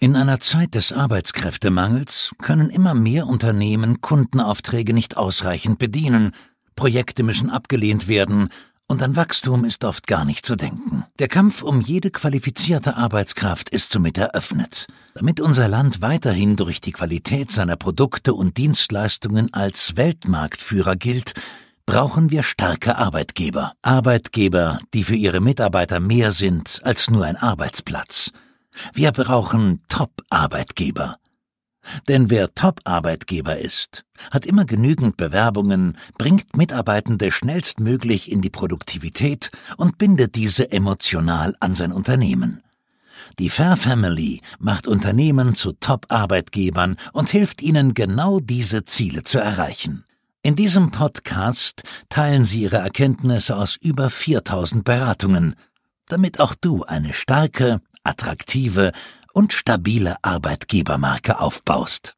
In einer Zeit des Arbeitskräftemangels können immer mehr Unternehmen Kundenaufträge nicht ausreichend bedienen, Projekte müssen abgelehnt werden, und an Wachstum ist oft gar nicht zu denken. Der Kampf um jede qualifizierte Arbeitskraft ist somit eröffnet. Damit unser Land weiterhin durch die Qualität seiner Produkte und Dienstleistungen als Weltmarktführer gilt, brauchen wir starke Arbeitgeber. Arbeitgeber, die für ihre Mitarbeiter mehr sind als nur ein Arbeitsplatz. Wir brauchen Top-Arbeitgeber. Denn wer Top-Arbeitgeber ist, hat immer genügend Bewerbungen, bringt Mitarbeitende schnellstmöglich in die Produktivität und bindet diese emotional an sein Unternehmen. Die Fair Family macht Unternehmen zu Top-Arbeitgebern und hilft ihnen genau diese Ziele zu erreichen. In diesem Podcast teilen sie ihre Erkenntnisse aus über 4000 Beratungen, damit auch du eine starke, attraktive und stabile Arbeitgebermarke aufbaust.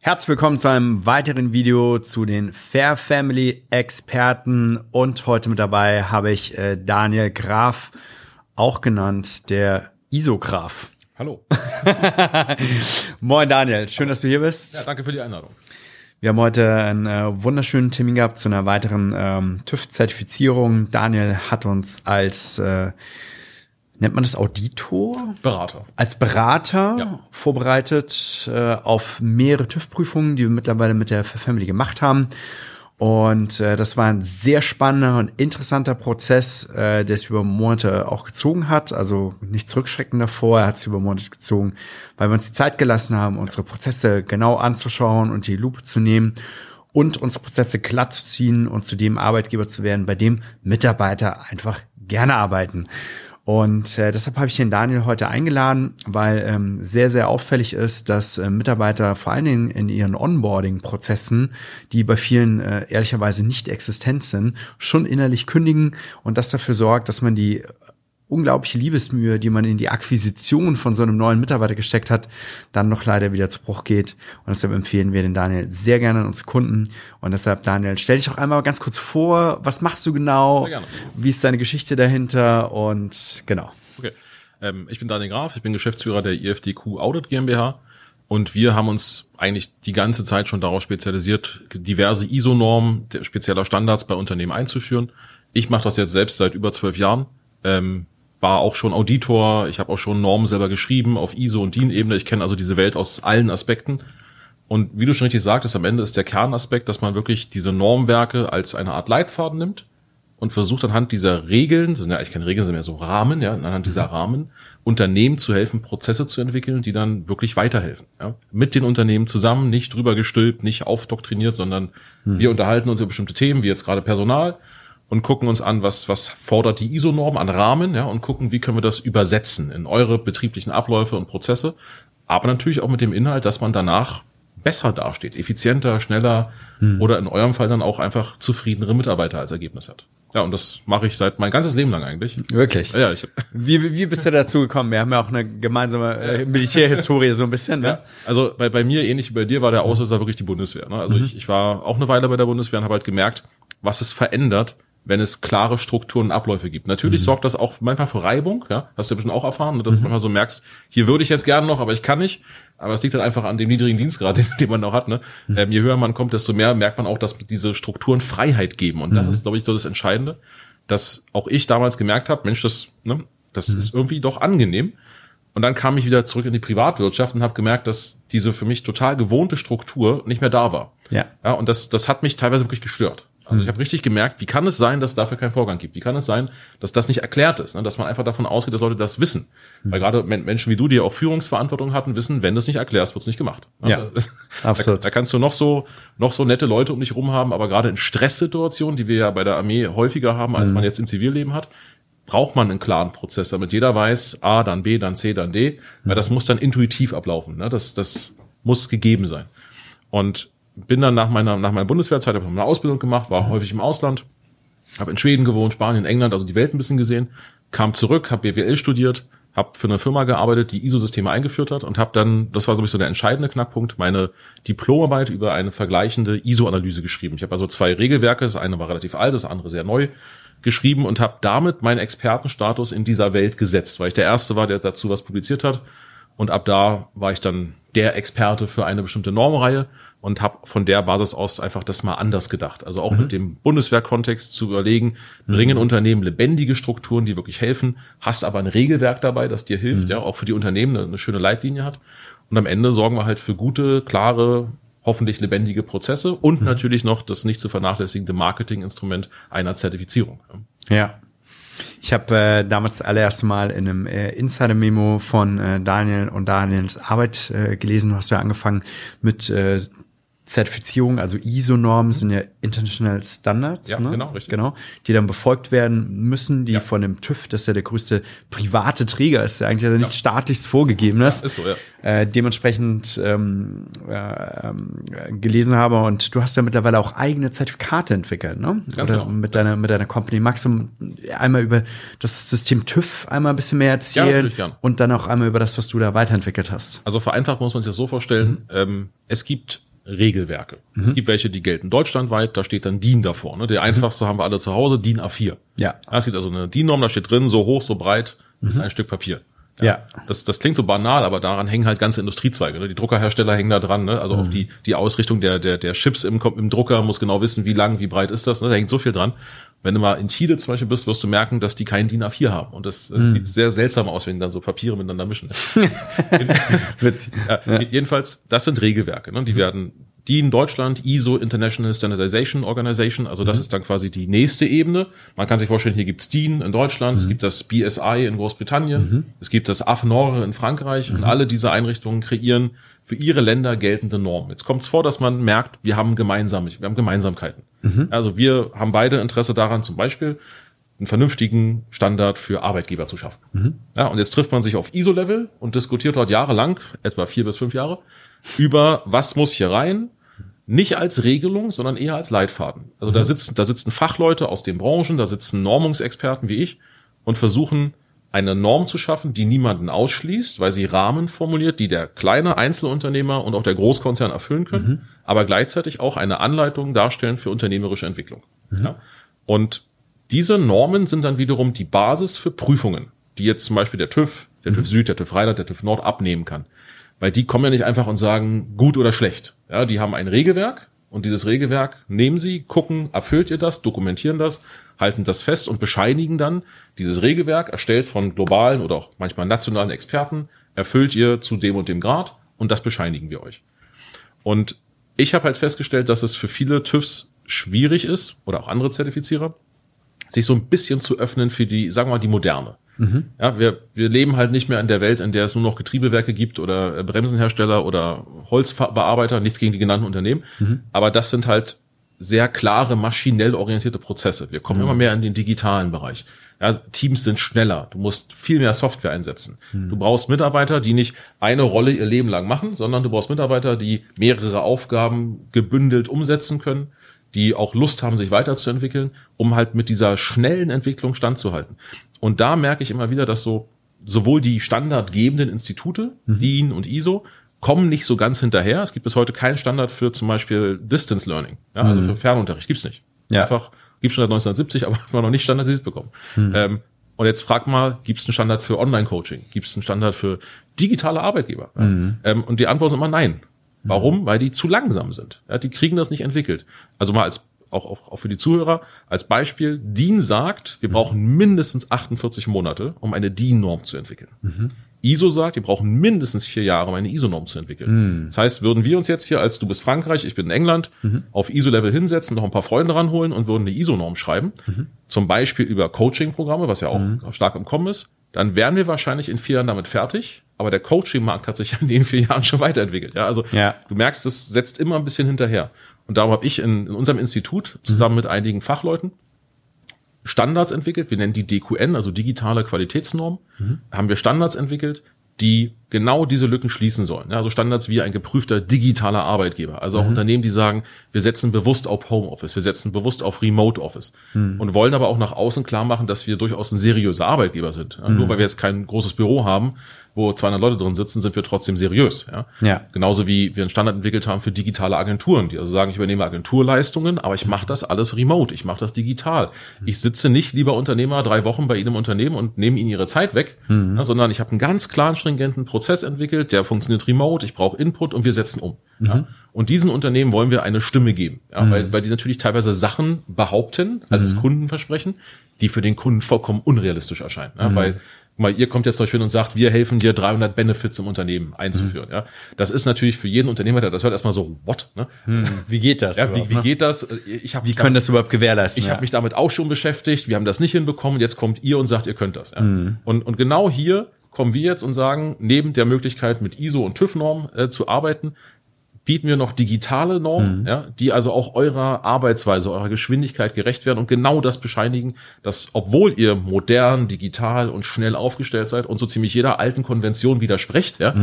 Herzlich willkommen zu einem weiteren Video zu den Fair Family Experten und heute mit dabei habe ich äh, Daniel Graf, auch genannt der Isograf. Hallo. Moin Daniel, schön, dass du hier bist. Ja, danke für die Einladung. Wir haben heute einen äh, wunderschönen Termin gehabt zu einer weiteren ähm, TÜV-Zertifizierung. Daniel hat uns als äh, nennt man das Auditor? Berater. Als Berater Ja. vorbereitet äh, auf mehrere TÜV-Prüfungen, die wir mittlerweile mit der Family gemacht haben. Und äh, das war ein sehr spannender und interessanter Prozess, äh, der sich über Monate auch gezogen hat. Also nicht zurückschrecken davor, er hat sich über Monate gezogen, weil wir uns die Zeit gelassen haben, unsere Prozesse genau anzuschauen und die Lupe zu nehmen und unsere Prozesse glatt zu ziehen und zu dem Arbeitgeber zu werden, bei dem Mitarbeiter einfach gerne arbeiten. Und äh, deshalb habe ich den Daniel heute eingeladen, weil ähm, sehr, sehr auffällig ist, dass äh, Mitarbeiter vor allen Dingen in ihren Onboarding-Prozessen, die bei vielen äh, ehrlicherweise nicht existent sind, schon innerlich kündigen und das dafür sorgt, dass man die unglaubliche Liebesmühe, die man in die Akquisition von so einem neuen Mitarbeiter gesteckt hat, dann noch leider wieder zu Bruch geht. Und deshalb empfehlen wir den Daniel sehr gerne an unsere Kunden. Und deshalb, Daniel, stell dich doch einmal ganz kurz vor, was machst du genau? Sehr gerne. Wie ist deine Geschichte dahinter? Und genau. Okay. Ähm, ich bin Daniel Graf, ich bin Geschäftsführer der IFDQ Audit GmbH und wir haben uns eigentlich die ganze Zeit schon darauf spezialisiert, diverse ISO-Normen, spezieller Standards bei Unternehmen einzuführen. Ich mache das jetzt selbst seit über zwölf Jahren. Ähm, war auch schon Auditor, ich habe auch schon Normen selber geschrieben auf ISO und DIN-Ebene. Ich kenne also diese Welt aus allen Aspekten. Und wie du schon richtig sagtest, am Ende ist der Kernaspekt, dass man wirklich diese Normwerke als eine Art Leitfaden nimmt und versucht anhand dieser Regeln, das sind ja eigentlich keine Regeln, sondern mehr so Rahmen, ja, anhand dieser Rahmen Unternehmen zu helfen, Prozesse zu entwickeln, die dann wirklich weiterhelfen. Ja. Mit den Unternehmen zusammen, nicht drüber gestülpt, nicht aufdoktriniert, sondern wir unterhalten uns über bestimmte Themen, wie jetzt gerade Personal und gucken uns an, was, was fordert die ISO-Norm an Rahmen, ja, und gucken, wie können wir das übersetzen in eure betrieblichen Abläufe und Prozesse. Aber natürlich auch mit dem Inhalt, dass man danach besser dasteht, effizienter, schneller oder in eurem Fall dann auch einfach zufriedenere Mitarbeiter als Ergebnis hat. Ja, und das mache ich seit mein ganzes Leben lang eigentlich. Wirklich. Ja, ich, Wie, wie bist du dazu gekommen? Wir haben ja auch eine gemeinsame äh, Militärhistorie so ein bisschen, ne? also bei, bei mir, ähnlich wie bei dir, war der Auslöser wirklich die Bundeswehr. Ne? Also ich, ich war auch eine Weile bei der Bundeswehr und habe halt gemerkt, was es verändert, wenn es klare Strukturen und Abläufe gibt. Natürlich sorgt das auch manchmal für Reibung, ja, hast du bestimmt auch erfahren, ne? dass du manchmal so merkst, hier würde ich jetzt gerne noch, aber ich kann nicht. Aber es liegt dann einfach an dem niedrigen Dienstgrad, den, den man noch hat. Ne? Ähm, je höher man kommt, desto mehr merkt man auch, dass diese Strukturen Freiheit geben. Und das ist, glaube ich, so das Entscheidende, dass auch ich damals gemerkt habe, Mensch, das, ne, das ist irgendwie doch angenehm. Und dann kam ich wieder zurück in die Privatwirtschaft und habe gemerkt, dass diese für mich total gewohnte Struktur nicht mehr da war. Ja. Ja, und das, das hat mich teilweise wirklich gestört. Also ich habe richtig gemerkt, wie kann es sein, dass es dafür keinen Vorgang gibt? Wie kann es sein, dass das nicht erklärt ist? Ne? Dass man einfach davon ausgeht, dass Leute das wissen. Weil gerade Men- Menschen wie du, die ja auch Führungsverantwortung hatten, wissen, wenn du es nicht erklärst, wird es nicht gemacht. Ne? Ja, ist- absolut. Da, da kannst du noch so, noch so nette Leute um dich rum haben, aber gerade in Stresssituationen, die wir ja bei der Armee häufiger haben, als man jetzt im Zivilleben hat, braucht man einen klaren Prozess, damit jeder weiß, A, dann B, dann C, dann D, weil das muss dann intuitiv ablaufen. Ne? Das, das muss gegeben sein. Und bin dann nach meiner, nach meiner Bundeswehrzeit, habe eine Ausbildung gemacht, war häufig im Ausland, habe in Schweden gewohnt, Spanien, England, also die Welt ein bisschen gesehen, kam zurück, habe BWL studiert, habe für eine Firma gearbeitet, die ISO-Systeme eingeführt hat und habe dann, das war so bisschen der entscheidende Knackpunkt, meine Diplomarbeit über eine vergleichende ISO-Analyse geschrieben. Ich habe also zwei Regelwerke, das eine war relativ alt, das andere sehr neu, geschrieben und habe damit meinen Expertenstatus in dieser Welt gesetzt, weil ich der Erste war, der dazu was publiziert hat. Und ab da war ich dann der Experte für eine bestimmte Normreihe und habe von der Basis aus einfach das mal anders gedacht. Also auch mhm. mit dem Bundeswehrkontext zu überlegen, bringen mhm. Unternehmen lebendige Strukturen, die wirklich helfen, hast aber ein Regelwerk dabei, das dir hilft, mhm. ja, auch für die Unternehmen eine, eine schöne Leitlinie hat. Und am Ende sorgen wir halt für gute, klare, hoffentlich lebendige Prozesse und mhm. natürlich noch das nicht zu vernachlässigende Marketinginstrument einer Zertifizierung. Ja. Ich habe äh, damals das allererste Mal in einem äh, Insider-Memo von äh, Daniel und Daniels Arbeit äh, gelesen. Du hast ja angefangen mit äh, Zertifizierung, also ISO-Normen sind ja International Standards, ja, ne? genau, richtig. genau, die dann befolgt werden müssen, die ja. von dem TÜV, das ist ja der größte private Träger ist, ja eigentlich also nicht ja. staatlich vorgegeben ist. Ja, ist so, ja. Äh, dementsprechend ähm, äh, gelesen habe und du hast ja mittlerweile auch eigene Zertifikate entwickelt, ne? Ganz Oder genau. mit deiner mit deiner Company. Magst du einmal über das System TÜV einmal ein bisschen mehr erzählen ja, und dann auch einmal über das, was du da weiterentwickelt hast? Also vereinfacht muss man sich das so vorstellen: mhm. ähm, Es gibt Regelwerke. Mhm. Es gibt welche, die gelten deutschlandweit, da steht dann DIN davor. Ne? Der einfachste mhm. haben wir alle zu Hause, DIN A4. Ja. Es gibt also eine DIN-Norm, da steht drin, so hoch, so breit, mhm. ist ein Stück Papier. Ja. ja. Das, das klingt so banal, aber daran hängen halt ganze Industriezweige. Ne? Die Druckerhersteller hängen da dran. Ne? Also mhm. auch die, die Ausrichtung der, der, der Chips im, im Drucker muss genau wissen, wie lang, wie breit ist das. Ne? Da hängt so viel dran. Wenn du mal in Chile zum Beispiel bist, wirst du merken, dass die kein DIN A4 haben. Und das, das mhm. sieht sehr seltsam aus, wenn die dann so Papiere miteinander mischen. Witzig. ja, jedenfalls, das sind Regelwerke. Ne? Die mhm. werden DIN Deutschland, ISO International Standardization Organization, also das mhm. ist dann quasi die nächste Ebene. Man kann sich vorstellen, hier gibt's DIN in Deutschland, mhm. es gibt das BSI in Großbritannien, mhm. es gibt das AFNOR in Frankreich und mhm. alle diese Einrichtungen kreieren für ihre Länder geltende Normen. Jetzt kommt es vor, dass man merkt, wir haben gemeinsame, wir haben Gemeinsamkeiten. Mhm. Also wir haben beide Interesse daran, zum Beispiel einen vernünftigen Standard für Arbeitgeber zu schaffen. Mhm. Ja, und jetzt trifft man sich auf ISO-Level und diskutiert dort jahrelang, etwa vier bis fünf Jahre, über was muss hier rein, nicht als Regelung, sondern eher als Leitfaden. Also mhm. da sitzen, da sitzen Fachleute aus den Branchen, da sitzen Normungsexperten wie ich und versuchen eine Norm zu schaffen, die niemanden ausschließt, weil sie Rahmen formuliert, die der kleine Einzelunternehmer und auch der Großkonzern erfüllen können, mhm. aber gleichzeitig auch eine Anleitung darstellen für unternehmerische Entwicklung. Mhm. Ja? Und diese Normen sind dann wiederum die Basis für Prüfungen, die jetzt zum Beispiel der TÜV, der TÜV mhm. Süd, der TÜV Rheinland, der TÜV Nord abnehmen kann. Weil die kommen ja nicht einfach und sagen gut oder schlecht. Ja, die haben ein Regelwerk und dieses Regelwerk nehmen sie, gucken, erfüllt ihr das, dokumentieren das, halten das fest und bescheinigen dann dieses Regelwerk, erstellt von globalen oder auch manchmal nationalen Experten, erfüllt ihr zu dem und dem Grad und das bescheinigen wir euch. Und ich habe halt festgestellt, dass es für viele TÜVs schwierig ist oder auch andere Zertifizierer, sich so ein bisschen zu öffnen für die, sagen wir mal, die Moderne. Mhm. Ja, wir, wir leben halt nicht mehr in der Welt, in der es nur noch Getriebewerke gibt oder äh, Bremsenhersteller oder Holzbearbeiter, nichts gegen die genannten Unternehmen. Mhm. Aber das sind halt sehr klare, maschinell orientierte Prozesse. Wir kommen mhm. immer mehr in den digitalen Bereich. Ja, Teams sind schneller. Du musst viel mehr Software einsetzen. Mhm. Du brauchst Mitarbeiter, die nicht eine Rolle ihr Leben lang machen, sondern du brauchst Mitarbeiter, die mehrere Aufgaben gebündelt umsetzen können, die auch Lust haben, sich weiterzuentwickeln, um halt mit dieser schnellen Entwicklung standzuhalten. Und da merke ich immer wieder, dass so sowohl die standardgebenden Institute, mhm. DIN und ISO, kommen nicht so ganz hinterher. Es gibt bis heute keinen Standard für zum Beispiel Distance Learning, ja, also mhm. für Fernunterricht gibt's nicht. Ja. Einfach gibt schon seit 1970, aber haben wir noch nicht standardisiert bekommen. Mhm. Ähm, und jetzt frag mal, gibt es einen Standard für Online-Coaching? Gibt es einen Standard für digitale Arbeitgeber? Mhm. Ähm, und die Antwort ist immer nein. Warum? Mhm. Weil die zu langsam sind. Ja, die kriegen das nicht entwickelt. Also mal als auch, auch, auch für die Zuhörer als Beispiel, DIN sagt, wir brauchen mindestens 48 Monate, um eine DIN-Norm zu entwickeln. Mhm. ISO sagt, wir brauchen mindestens vier Jahre, um eine ISO-Norm zu entwickeln. Mhm. Das heißt, würden wir uns jetzt hier als du bist Frankreich, ich bin in England, mhm. auf ISO-Level hinsetzen, noch ein paar Freunde ranholen und würden eine ISO-Norm schreiben, mhm. zum Beispiel über Coaching-Programme, was ja auch mhm. stark im Kommen ist, dann wären wir wahrscheinlich in vier Jahren damit fertig. Aber der Coaching-Markt hat sich in den vier Jahren schon weiterentwickelt. Ja, also ja. du merkst, es setzt immer ein bisschen hinterher. Und darum habe ich in, in unserem Institut zusammen mhm. mit einigen Fachleuten Standards entwickelt. Wir nennen die DQN, also digitale Qualitätsnorm. Mhm. Haben wir Standards entwickelt, die genau diese Lücken schließen sollen. Ja, also Standards wie ein geprüfter digitaler Arbeitgeber. Also auch mhm. Unternehmen, die sagen, wir setzen bewusst auf Homeoffice, wir setzen bewusst auf Remote Office mhm. und wollen aber auch nach außen klar machen, dass wir durchaus ein seriöser Arbeitgeber sind. Ja, nur mhm. weil wir jetzt kein großes Büro haben, wo 200 Leute drin sitzen, sind wir trotzdem seriös. Ja? Ja. Genauso wie wir einen Standard entwickelt haben für digitale Agenturen, die also sagen, ich übernehme Agenturleistungen, aber ich mache das alles remote, ich mache das digital. Ich sitze nicht, lieber Unternehmer, drei Wochen bei Ihnen im Unternehmen und nehme Ihnen Ihre Zeit weg, ja, sondern ich habe einen ganz klaren, stringenten Prozess entwickelt, der funktioniert remote, ich brauche Input und wir setzen um. Ja? Und diesen Unternehmen wollen wir eine Stimme geben, ja? weil, weil die natürlich teilweise Sachen behaupten als Kundenversprechen, die für den Kunden vollkommen unrealistisch erscheinen. Ja? Weil guck mal, ihr kommt jetzt zum Beispiel und sagt, wir helfen dir 300 Benefits im Unternehmen einzuführen. Ja, das ist natürlich für jeden Unternehmer, der das hört, erstmal so, what? Ne? Wie geht das? Ja, wie, wie ne? geht das? Ich habe Wie können das überhaupt gewährleisten? ich ja. habe mich damit auch schon beschäftigt. Wir haben das nicht hinbekommen. Jetzt kommt ihr und sagt, ihr könnt das. Ja. Und, und genau hier kommen wir jetzt und sagen, neben der Möglichkeit mit ISO und TÜV-Norm äh, zu arbeiten, bieten wir noch digitale Normen, ja, die also auch eurer Arbeitsweise, eurer Geschwindigkeit gerecht werden und genau das bescheinigen, dass obwohl ihr modern, digital und schnell aufgestellt seid und so ziemlich jeder alten Konvention widersprecht, ja,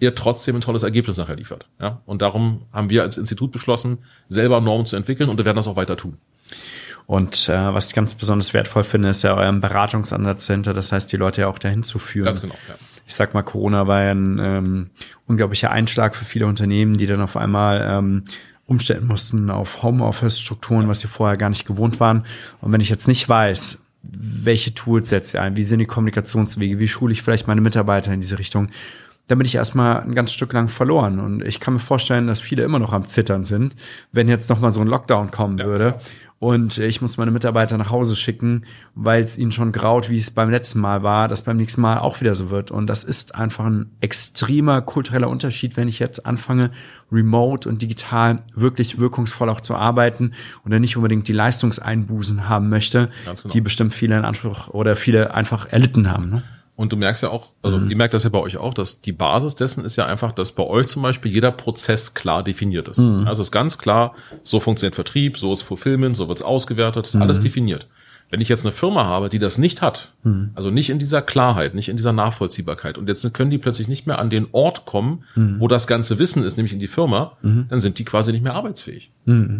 ihr trotzdem ein tolles Ergebnis nachher liefert. Ja. Und darum haben wir als Institut beschlossen, selber Normen zu entwickeln und wir werden das auch weiter tun. Und äh, was ich ganz besonders wertvoll finde, ist ja euer Beratungsansatz dahinter. Das heißt, die Leute ja auch dahin zu führen. Ganz genau. Ja. Ich sag mal, Corona war ja ein ähm, unglaublicher Einschlag für viele Unternehmen, die dann auf einmal ähm, umstellen mussten auf Homeoffice-Strukturen, was sie vorher gar nicht gewohnt waren. Und wenn ich jetzt nicht weiß, welche Tools setze ich ein, wie sind die Kommunikationswege, wie schule ich vielleicht meine Mitarbeiter in diese Richtung, dann bin ich erstmal ein ganz Stück lang verloren. Und ich kann mir vorstellen, dass viele immer noch am Zittern sind, wenn jetzt nochmal so ein Lockdown kommen würde. Und ich muss meine Mitarbeiter nach Hause schicken, weil es ihnen schon graut, wie es beim letzten Mal war, dass beim nächsten Mal auch wieder so wird. Und das ist einfach ein extremer kultureller Unterschied, wenn ich jetzt anfange, remote und digital wirklich wirkungsvoll auch zu arbeiten und dann nicht unbedingt die Leistungseinbußen haben möchte, genau. die bestimmt viele in Anspruch oder viele einfach erlitten haben. Ne? Und du merkst ja auch, also ihr merkt das ja bei euch auch, dass die Basis dessen ist ja einfach, dass bei euch zum Beispiel jeder Prozess klar definiert ist. Also es ist ganz klar, so funktioniert Vertrieb, so ist Fulfillment, so wird es ausgewertet, ist alles definiert. Wenn ich jetzt eine Firma habe, die das nicht hat, also nicht in dieser Klarheit, nicht in dieser Nachvollziehbarkeit, und jetzt können die plötzlich nicht mehr an den Ort kommen, wo das ganze Wissen ist, nämlich in die Firma, dann sind die quasi nicht mehr arbeitsfähig.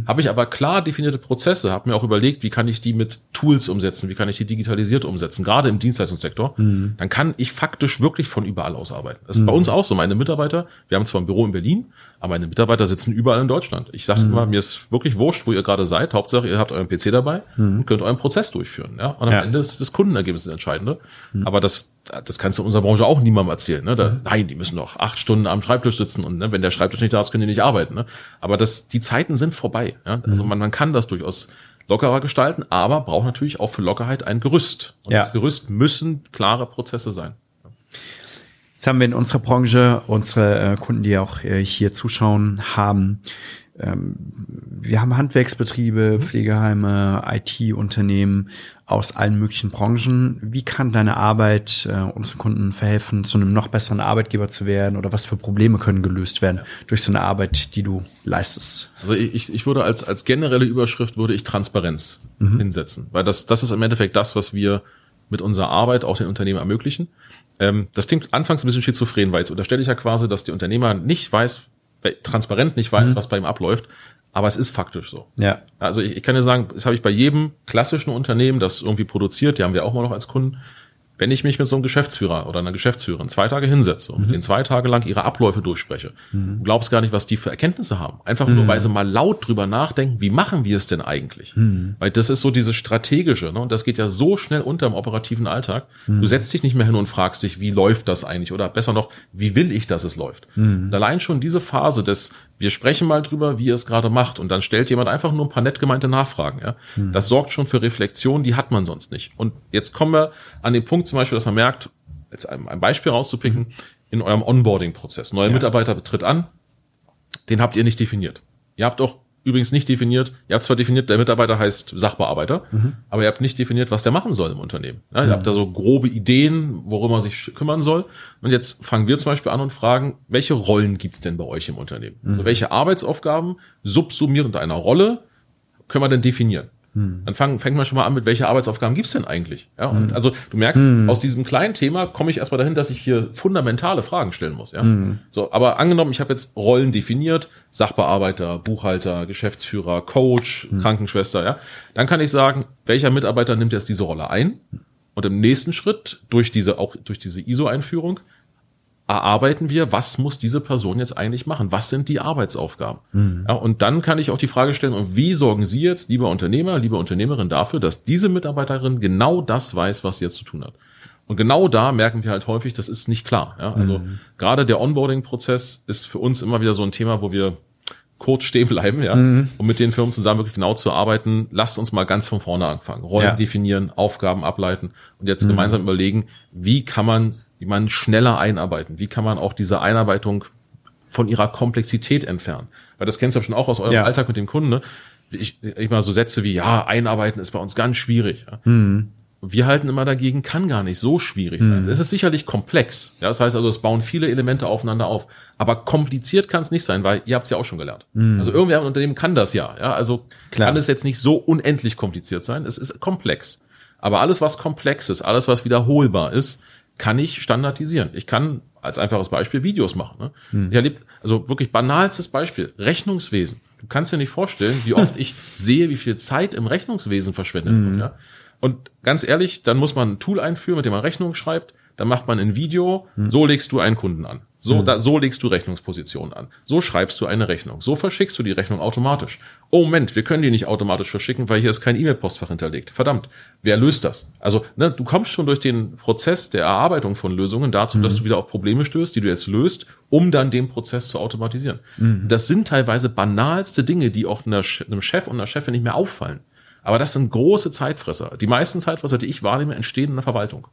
Habe ich aber klar definierte Prozesse, habe mir auch überlegt, wie kann ich die mit Tools umsetzen, wie kann ich die digitalisiert umsetzen, gerade im Dienstleistungssektor, dann kann ich faktisch wirklich von überall aus arbeiten. Das ist bei uns auch so. Meine Mitarbeiter, wir haben zwar ein Büro in Berlin, aber meine Mitarbeiter sitzen überall in Deutschland. Ich sage immer, mir ist wirklich wurscht, wo ihr gerade seid. Hauptsache, ihr habt euren PC dabei und könnt euren Prozess durchführen. Ja? Und am Ja. Ende ist das Kundenergebnis das Entscheidende. Aber das, das kannst du in unserer Branche auch niemandem erzählen. Ne? Da, Nein, die müssen doch acht Stunden am Schreibtisch sitzen und ne, wenn der Schreibtisch nicht da ist, können die nicht arbeiten. Ne? Aber das, die Zeiten sind vorbei. Ja? Also man, man kann das durchaus lockerer gestalten, aber braucht natürlich auch für Lockerheit ein Gerüst. Und Ja. das Gerüst müssen klare Prozesse sein. Jetzt haben wir in unserer Branche unsere äh, Kunden, die auch äh, hier zuschauen, haben. Ähm, wir haben Handwerksbetriebe, Pflegeheime, IT-Unternehmen aus allen möglichen Branchen. Wie kann deine Arbeit äh, unseren Kunden verhelfen, zu einem noch besseren Arbeitgeber zu werden? Oder was für Probleme können gelöst werden durch so eine Arbeit, die du leistest? Also ich, ich würde als, als generelle Überschrift würde ich Transparenz hinsetzen, weil das, das ist im Endeffekt das, was wir mit unserer Arbeit auch den Unternehmen ermöglichen. Ähm, das klingt anfangs ein bisschen schizophren, weil jetzt unterstelle ich ja quasi, dass der Unternehmer nicht weiß, transparent nicht weiß, was bei ihm abläuft, aber es ist faktisch so. Ja. Also ich, ich kann dir sagen, das habe ich bei jedem klassischen Unternehmen, das irgendwie produziert, die haben wir auch mal noch als Kunden, wenn ich mich mit so einem Geschäftsführer oder einer Geschäftsführerin zwei Tage hinsetze und mit denen zwei Tage lang ihre Abläufe durchspreche, du glaubst gar nicht, was die für Erkenntnisse haben. Einfach nur, weil sie mal laut drüber nachdenken, wie machen wir es denn eigentlich? Weil das ist so dieses Strategische, ne? und das geht ja so schnell unter im operativen Alltag. Du setzt dich nicht mehr hin und fragst dich, wie läuft das eigentlich? Oder besser noch, wie will ich, dass es läuft? Und allein schon diese Phase des, wir sprechen mal drüber, wie ihr es gerade macht, und dann stellt jemand einfach nur ein paar nett gemeinte Nachfragen. Ja? Das sorgt schon für Reflexion, die hat man sonst nicht. Und jetzt kommen wir an den Punkt zum Beispiel, dass man merkt, jetzt ein, ein Beispiel rauszupicken, in eurem Onboarding-Prozess. Neuer Mitarbeiter tritt an, den habt ihr nicht definiert. Ihr habt auch übrigens nicht definiert, ihr habt zwar definiert, der Mitarbeiter heißt Sachbearbeiter, aber ihr habt nicht definiert, was der machen soll im Unternehmen. Ja, ihr habt da so grobe Ideen, worum er sich kümmern soll. Und jetzt fangen wir zum Beispiel an und fragen, welche Rollen gibt's denn bei euch im Unternehmen? Also welche Arbeitsaufgaben subsumiert unter einer Rolle können wir denn definieren? Dann fang, fängt man schon mal an, mit welche Arbeitsaufgaben gibt's denn eigentlich? Ja, und also du merkst, aus diesem kleinen Thema komme ich erstmal dahin, dass ich hier fundamentale Fragen stellen muss. Ja? So, aber angenommen, ich habe jetzt Rollen definiert, Sachbearbeiter, Buchhalter, Geschäftsführer, Coach, Krankenschwester, ja, dann kann ich sagen, welcher Mitarbeiter nimmt jetzt diese Rolle ein? Und im nächsten Schritt, durch diese, auch durch diese ISO-Einführung, erarbeiten wir, was muss diese Person jetzt eigentlich machen? Was sind die Arbeitsaufgaben? Mhm. Ja, und dann kann ich auch die Frage stellen, und wie sorgen Sie jetzt, lieber Unternehmer, liebe Unternehmerin, dafür, dass diese Mitarbeiterin genau das weiß, was sie jetzt zu tun hat? Und genau da merken wir halt häufig, das ist nicht klar. Ja? Also mhm. gerade der Onboarding-Prozess ist für uns immer wieder so ein Thema, wo wir kurz stehen bleiben, ja, mhm. um mit den Firmen zusammen wirklich genau zu arbeiten. Lasst uns mal ganz von vorne anfangen. Rollen ja. definieren, Aufgaben ableiten und jetzt mhm. gemeinsam überlegen, wie kann man wie man schneller einarbeiten? Wie kann man auch diese Einarbeitung von ihrer Komplexität entfernen? Weil das kennst du ja schon auch aus eurem ja. Alltag mit dem Kunden. Ne? Ich, ich mal so Sätze wie, ja, einarbeiten ist bei uns ganz schwierig. Ja? Mhm. Wir halten immer dagegen, kann gar nicht so schwierig sein. Mhm. Es ist sicherlich komplex. Ja, das heißt also, es bauen viele Elemente aufeinander auf. Aber kompliziert kann es nicht sein, weil ihr habt es ja auch schon gelernt. Mhm. Also irgendwer im Unternehmen kann das ja. ja also Klar. kann es jetzt nicht so unendlich kompliziert sein. Es ist komplex. Aber alles, was komplex ist, alles, was wiederholbar ist, kann ich standardisieren. Ich kann als einfaches Beispiel Videos machen. Ne? Hm. Ich erlebe, also wirklich banalstes Beispiel, Rechnungswesen. Du kannst dir nicht vorstellen, wie oft ich sehe, wie viel Zeit im Rechnungswesen verschwendet hm. wird. Ja? Und ganz ehrlich, dann muss man ein Tool einführen, mit dem man Rechnungen schreibt. Dann macht man ein Video, hm. so legst du einen Kunden an. So, hm. da, so legst du Rechnungspositionen an. So schreibst du eine Rechnung. So verschickst du die Rechnung automatisch. Oh Moment, wir können die nicht automatisch verschicken, weil hier ist kein E-Mail-Postfach hinterlegt. Verdammt, wer löst das? Also, ne, du kommst schon durch den Prozess der Erarbeitung von Lösungen dazu, mhm. dass du wieder auf Probleme stößt, die du jetzt löst, um dann den Prozess zu automatisieren. Mhm. Das sind teilweise banalste Dinge, die auch einem Chef und einer Chefin nicht mehr auffallen. Aber das sind große Zeitfresser. Die meisten Zeitfresser, die ich wahrnehme, entstehen in der Verwaltung.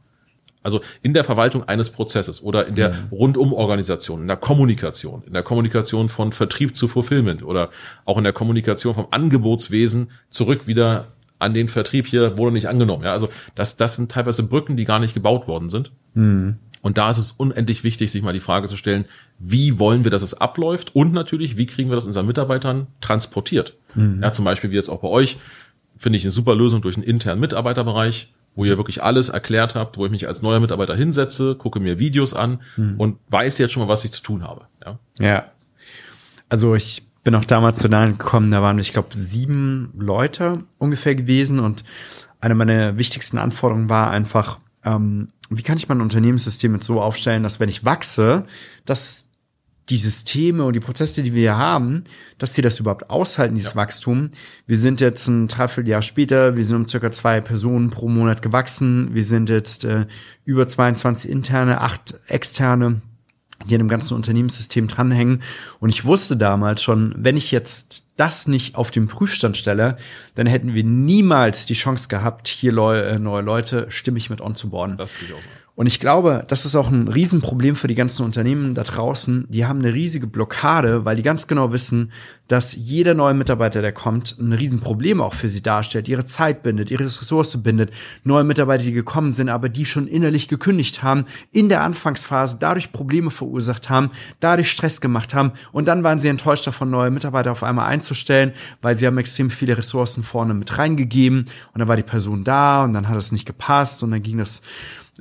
Also in der Verwaltung eines Prozesses oder in der mhm. Rundumorganisation, in der Kommunikation, in der Kommunikation von Vertrieb zu Fulfillment oder auch in der Kommunikation vom Angebotswesen zurück wieder an den Vertrieb hier wurde nicht angenommen. Ja, also das, das sind teilweise Brücken, die gar nicht gebaut worden sind. Mhm. Und da ist es unendlich wichtig, sich mal die Frage zu stellen, wie wollen wir, dass es abläuft und natürlich, wie kriegen wir das unseren Mitarbeitern transportiert? Mhm. Ja, zum Beispiel wie jetzt auch bei euch, finde ich eine super Lösung durch einen internen Mitarbeiterbereich wo ihr wirklich alles erklärt habt, wo ich mich als neuer Mitarbeiter hinsetze, gucke mir Videos an hm. und weiß jetzt schon mal, was ich zu tun habe. Ja. ja. Also ich bin auch damals zu Nahen gekommen, da waren, ich glaube, sieben Leute ungefähr gewesen und eine meiner wichtigsten Anforderungen war einfach, ähm, wie kann ich mein Unternehmenssystem jetzt so aufstellen, dass wenn ich wachse, dass die Systeme und die Prozesse, die wir hier haben, dass sie das überhaupt aushalten, dieses ja. Wachstum. Wir sind jetzt ein Dreivierteljahr später, wir sind um circa zwei Personen pro Monat gewachsen. Wir sind jetzt äh, über 22 interne, acht externe, die an dem ganzen Unternehmenssystem dranhängen. Und ich wusste damals schon, wenn ich jetzt das nicht auf den Prüfstand stelle, dann hätten wir niemals die Chance gehabt, hier äh, neue Leute stimmig mit on zu boarden. Das ich auch. Und ich glaube, das ist auch ein Riesenproblem für die ganzen Unternehmen da draußen. Die haben eine riesige Blockade, weil die ganz genau wissen, dass jeder neue Mitarbeiter, der kommt, ein Riesenproblem auch für sie darstellt, ihre Zeit bindet, ihre Ressource bindet. Neue Mitarbeiter, die gekommen sind, aber die schon innerlich gekündigt haben, in der Anfangsphase dadurch Probleme verursacht haben, dadurch Stress gemacht haben und dann waren sie enttäuscht davon, neue Mitarbeiter auf einmal einzustellen, weil sie haben extrem viele Ressourcen vorne mit reingegeben und dann war die Person da und dann hat es nicht gepasst und dann ging das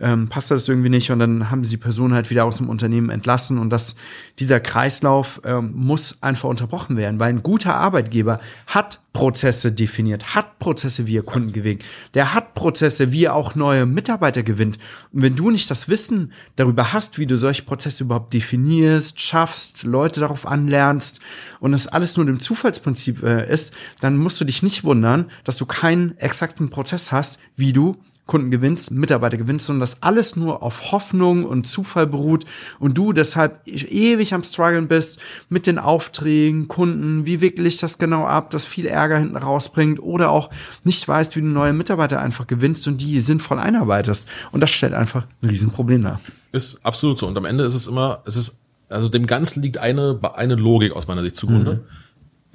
ähm, passt das irgendwie nicht und dann haben sie die Person halt wieder aus dem Unternehmen entlassen und das, dieser Kreislauf ähm, muss einfach unterbrochen werden, weil ein guter Arbeitgeber hat Prozesse definiert, hat Prozesse, wie er Kunden gewinnt, der hat Prozesse, wie er auch neue Mitarbeiter gewinnt. Und wenn du nicht das Wissen darüber hast, wie du solche Prozesse überhaupt definierst, schaffst, Leute darauf anlernst und das alles nur dem Zufallsprinzip äh, ist, dann musst du dich nicht wundern, dass du keinen exakten Prozess hast, wie du Kunden gewinnst, Mitarbeiter gewinnst, sondern das alles nur auf Hoffnung und Zufall beruht und du deshalb ewig am struggeln bist mit den Aufträgen, Kunden, wie wickle ich das genau ab, das viel Ärger hinten rausbringt oder auch nicht weißt, wie du neue Mitarbeiter einfach gewinnst und die sinnvoll einarbeitest. Und das stellt einfach ein Riesenproblem dar. Ist absolut so. Und am Ende ist es immer, es ist, also dem Ganzen liegt eine, eine Logik aus meiner Sicht zugrunde. Mhm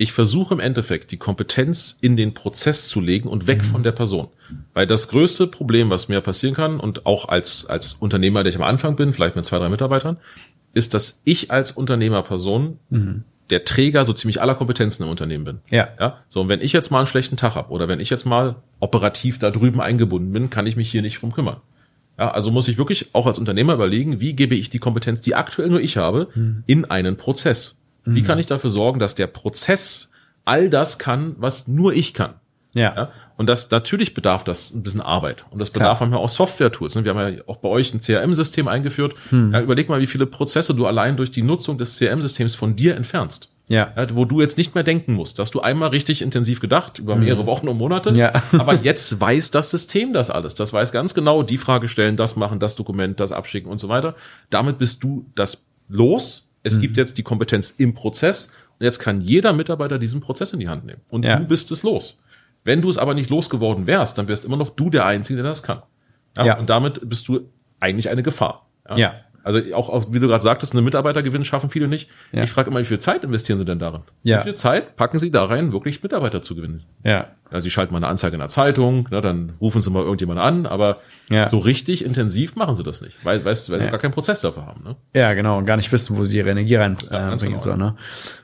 ich versuche im Endeffekt die Kompetenz in den Prozess zu legen und weg mhm. von der Person. Weil das größte Problem, was mir passieren kann und auch als, als Unternehmer, der ich am Anfang bin, vielleicht mit zwei, drei Mitarbeitern, ist, dass ich als Unternehmerperson mhm. der Träger so ziemlich aller Kompetenzen im Unternehmen bin. Ja. ja? So, und wenn ich jetzt mal einen schlechten Tag habe oder wenn ich jetzt mal operativ da drüben eingebunden bin, kann ich mich hier nicht drum kümmern. Ja, also muss ich wirklich auch als Unternehmer überlegen, wie gebe ich die Kompetenz, die aktuell nur ich habe, mhm. in einen Prozess. Mhm. Wie kann ich dafür sorgen, dass der Prozess all das kann, was nur ich kann? Ja. ja. Und das natürlich bedarf das ein bisschen Arbeit. Und das bedarf manchmal auch Software-Tools. Ne? Wir haben ja auch bei euch ein CRM-System eingeführt. Hm. Ja, überleg mal, wie viele Prozesse du allein durch die Nutzung des CRM-Systems von dir entfernst. Ja. ja. Wo du jetzt nicht mehr denken musst. Da hast du einmal richtig intensiv gedacht, über mehrere hm. Wochen und Monate. Ja. Aber jetzt weiß das System das alles. Das weiß ganz genau, die Frage stellen, das machen, das Dokument, das abschicken und so weiter. Damit bist du das los. Es mhm. gibt jetzt die Kompetenz im Prozess. Und jetzt kann jeder Mitarbeiter diesen Prozess in die Hand nehmen. Und ja. du bist es los. Wenn du es aber nicht losgeworden wärst, dann wärst immer noch du der Einzige, der das kann. Ja? ja. Und damit bist du eigentlich eine Gefahr. Ja. Also auch, auch, wie du gerade sagtest, eine Mitarbeitergewinn schaffen viele nicht. Ja. Ich frage immer, wie viel Zeit investieren sie denn darin? Ja. Wie viel Zeit packen sie da rein, wirklich Mitarbeiter zu gewinnen? Ja. Ja, sie schalten mal eine Anzeige in der Zeitung, ne, dann rufen sie mal irgendjemand an, aber ja. so richtig intensiv machen sie das nicht, weil, weil, weil sie ja. gar keinen Prozess dafür haben. Ne? Ja, genau, und gar nicht wissen, wo sie ihre Energie reinbringen äh, genau, so, ne?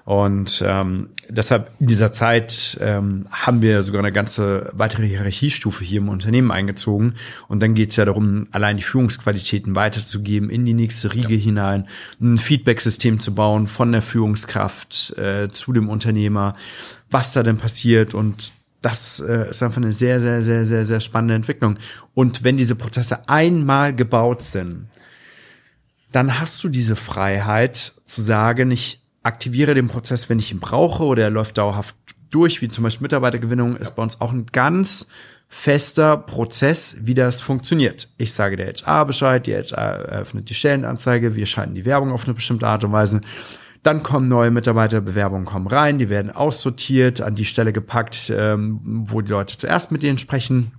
Und ähm, deshalb in dieser Zeit ähm, haben wir sogar eine ganze weitere Hierarchiestufe hier im Unternehmen eingezogen. Und dann geht es ja darum, allein die Führungsqualitäten weiterzugeben in die nächste Riege ja. hinein, ein Feedback-System zu bauen von der Führungskraft äh, zu dem Unternehmer, was da denn passiert und das äh, ist einfach eine sehr, sehr, sehr, sehr, sehr spannende Entwicklung. Und wenn diese Prozesse einmal gebaut sind, dann hast du diese Freiheit zu sagen, ich aktiviere den Prozess, wenn ich ihn brauche oder er läuft dauerhaft durch, wie zum Beispiel Mitarbeitergewinnung, ist bei uns auch ein ganz fester Prozess, wie das funktioniert. Ich sage der HR Bescheid, die HR eröffnet die Stellenanzeige, wir schalten die Werbung auf eine bestimmte Art und Weise. Dann kommen neue Mitarbeiterbewerbungen kommen rein, die werden aussortiert, an die Stelle gepackt, ähm, wo die Leute zuerst mit denen sprechen.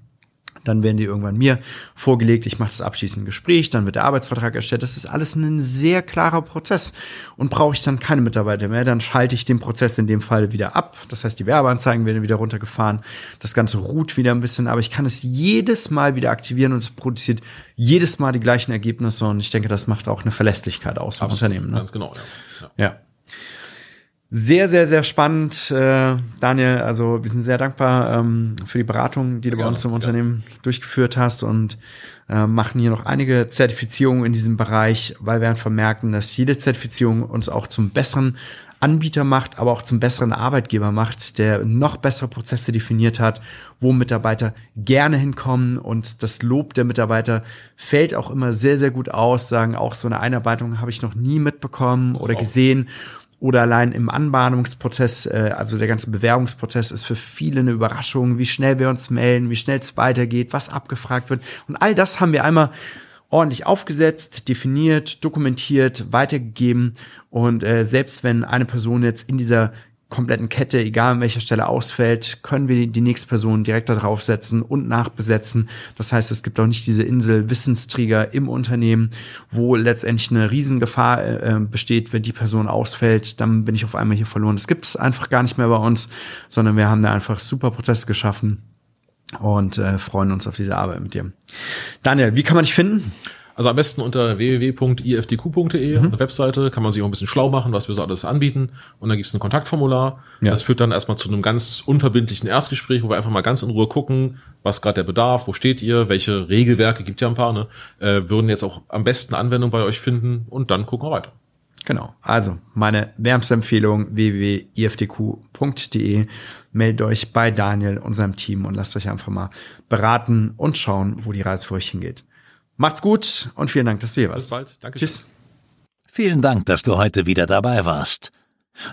Dann werden die irgendwann mir vorgelegt, ich mache das abschließende Gespräch, dann wird der Arbeitsvertrag erstellt. Das ist alles ein sehr klarer Prozess. Und brauche ich dann keine Mitarbeiter mehr, dann schalte ich den Prozess in dem Fall wieder ab. Das heißt, die Werbeanzeigen werden wieder runtergefahren, das Ganze ruht wieder ein bisschen, aber ich kann es jedes Mal wieder aktivieren und es produziert jedes Mal die gleichen Ergebnisse. Und ich denke, das macht auch eine Verlässlichkeit aus im Unternehmen. Ne? Ganz genau, ja. Ja. Sehr, sehr, sehr spannend, äh, Daniel. Also wir sind sehr dankbar ähm, für die Beratung, die du ja, bei uns im ja. Unternehmen durchgeführt hast und äh, machen hier noch einige Zertifizierungen in diesem Bereich, weil wir einfach merken, dass jede Zertifizierung uns auch zum besseren Anbieter macht, aber auch zum besseren Arbeitgeber macht, der noch bessere Prozesse definiert hat, wo Mitarbeiter gerne hinkommen und das Lob der Mitarbeiter fällt auch immer sehr, sehr gut aus, sagen auch so eine Einarbeitung habe ich noch nie mitbekommen oder gesehen oder allein im Anbahnungsprozess, äh, also der ganze Bewerbungsprozess ist für viele eine Überraschung, wie schnell wir uns melden, wie schnell es weitergeht, was abgefragt wird. Und all das haben wir einmal ordentlich aufgesetzt, definiert, dokumentiert, weitergegeben. Und äh, selbst wenn eine Person jetzt in dieser kompletten Kette, egal an welcher Stelle ausfällt, können wir die nächste Person direkt da draufsetzen und nachbesetzen. Das heißt, es gibt auch nicht diese Insel Wissensträger im Unternehmen, wo letztendlich eine Riesengefahr äh, besteht, wenn die Person ausfällt, dann bin ich auf einmal hier verloren. Das gibt es einfach gar nicht mehr bei uns, sondern wir haben da einfach super Prozesse geschaffen und äh, freuen uns auf diese Arbeit mit dir. Daniel, wie kann man dich finden? Also am besten unter www.ifdq.de, mhm. Webseite, kann man sich auch ein bisschen schlau machen, was wir so alles anbieten. Und dann gibt es ein Kontaktformular. Ja. Das führt dann erstmal zu einem ganz unverbindlichen Erstgespräch, wo wir einfach mal ganz in Ruhe gucken, was gerade der Bedarf, wo steht ihr, welche Regelwerke, gibt ja ein paar, ne? Äh, würden jetzt auch am besten Anwendung bei euch finden und dann gucken wir weiter. Genau. Also meine wärmste Empfehlung www.ifdq.de. Meldet euch bei Daniel und seinem Team und lasst euch einfach mal beraten und schauen, wo die Reise für euch hingeht. Macht's gut und vielen Dank, dass du hier warst. Bis bald. Danke. Tschüss. Vielen Dank, dass du heute wieder dabei warst.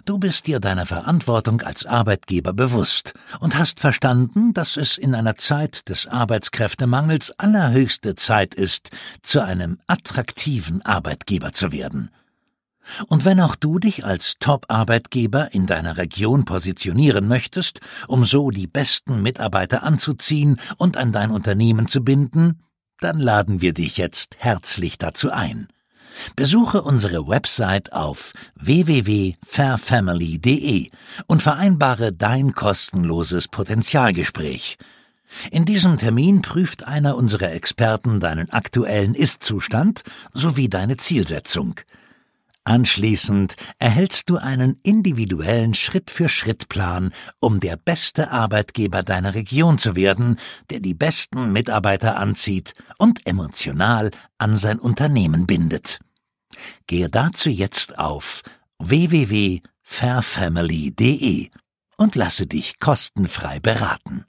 Du bist dir deiner Verantwortung als Arbeitgeber bewusst und hast verstanden, dass es in einer Zeit des Arbeitskräftemangels allerhöchste Zeit ist, zu einem attraktiven Arbeitgeber zu werden. Und wenn auch du dich als Top-Arbeitgeber in deiner Region positionieren möchtest, um so die besten Mitarbeiter anzuziehen und an dein Unternehmen zu binden, dann laden wir dich jetzt herzlich dazu ein. Besuche unsere Website auf www.fairfamily.de und vereinbare dein kostenloses Potenzialgespräch. In diesem Termin prüft einer unserer Experten deinen aktuellen Ist-Zustand sowie deine Zielsetzung. Anschließend erhältst du einen individuellen Schritt-für-Schritt-Plan, um der beste Arbeitgeber deiner Region zu werden, der die besten Mitarbeiter anzieht und emotional an sein Unternehmen bindet. Gehe dazu jetzt auf www.fairfamily.de und lasse dich kostenfrei beraten.